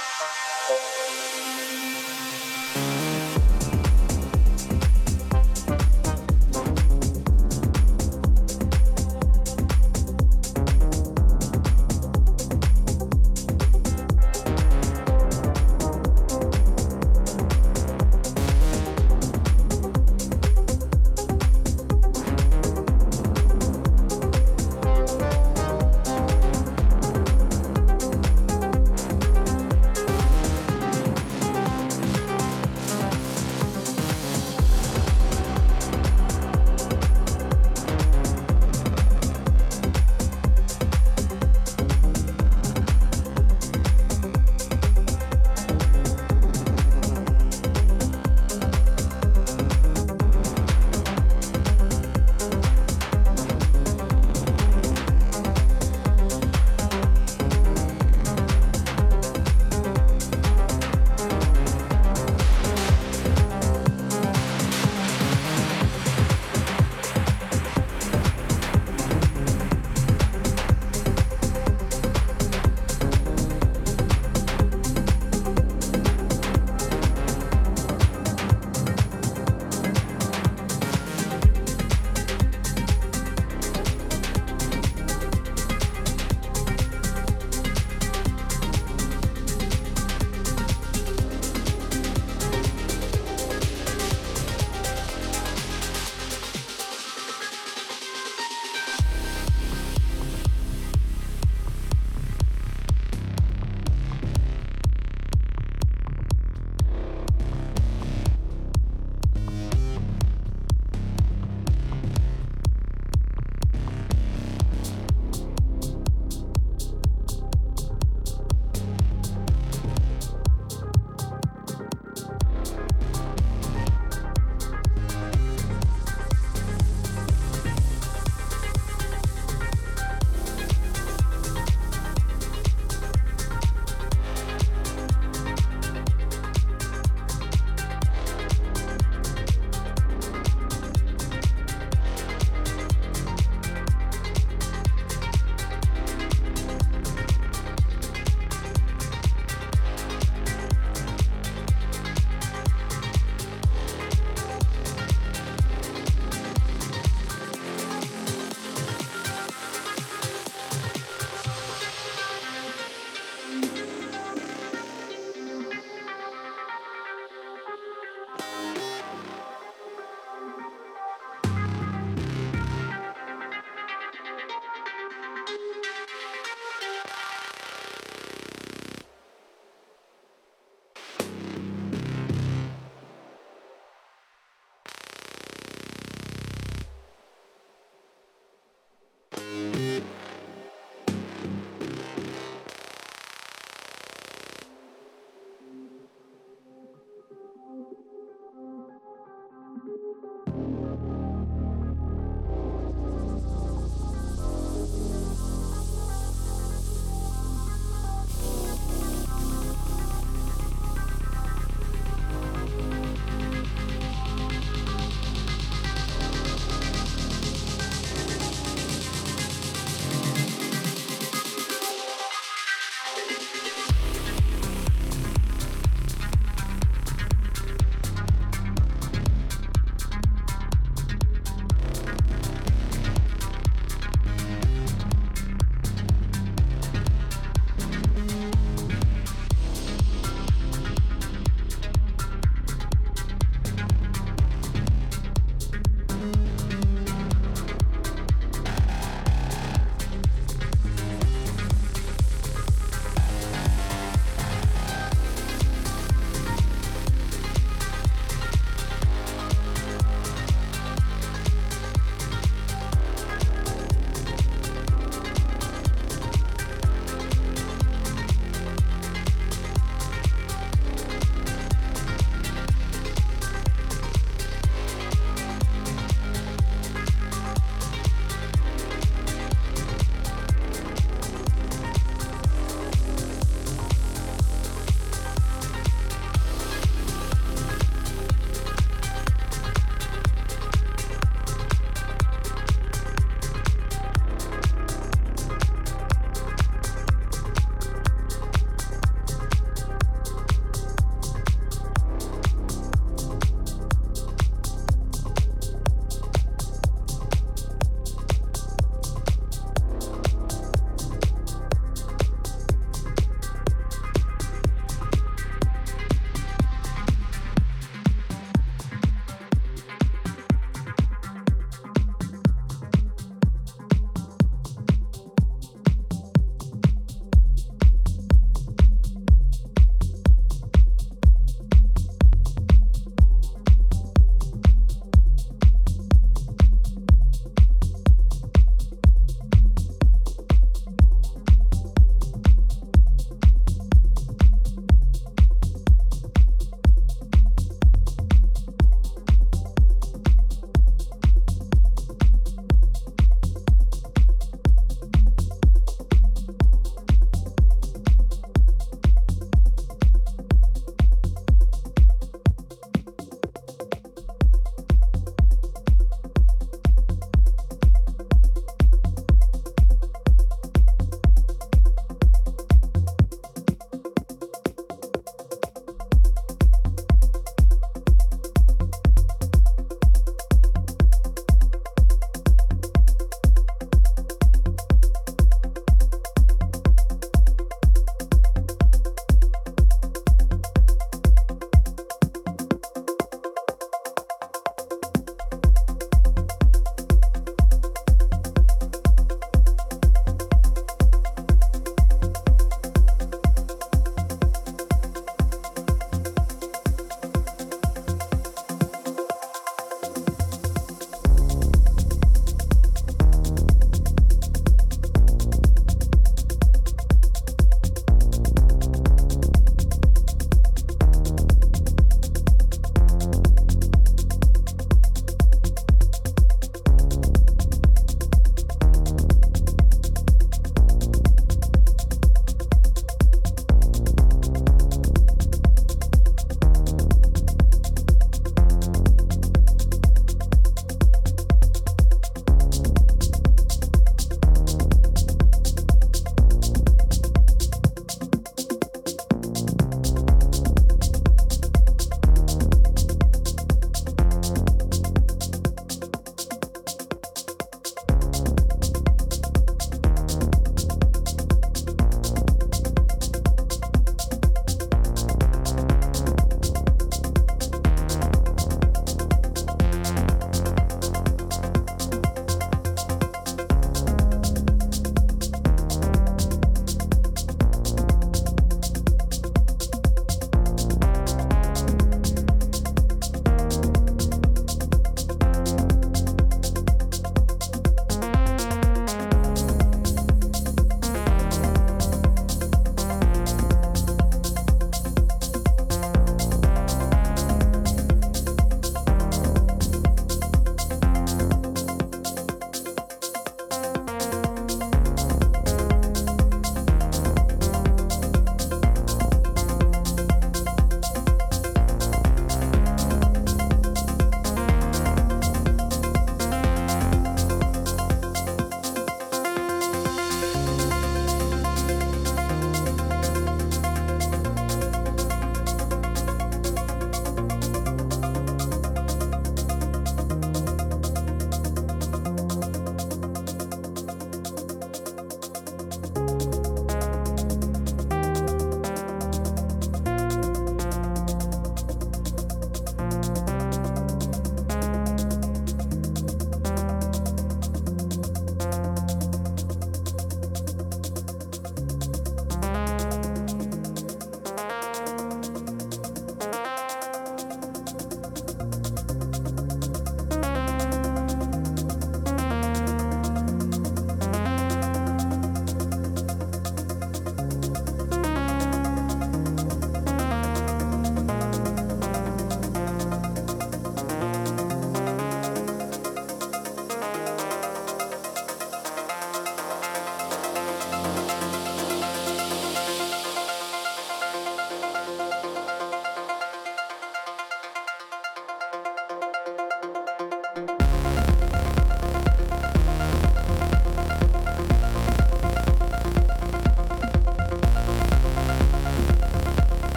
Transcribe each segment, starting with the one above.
Thank you.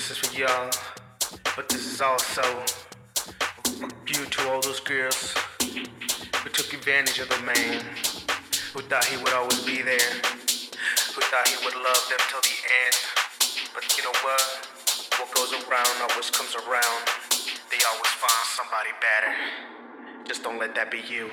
this is for y'all, but this is also due to all those girls who took advantage of the man who thought he would always be there, who thought he would love them till the end. But you know what? What goes around always comes around. They always find somebody better. Just don't let that be you.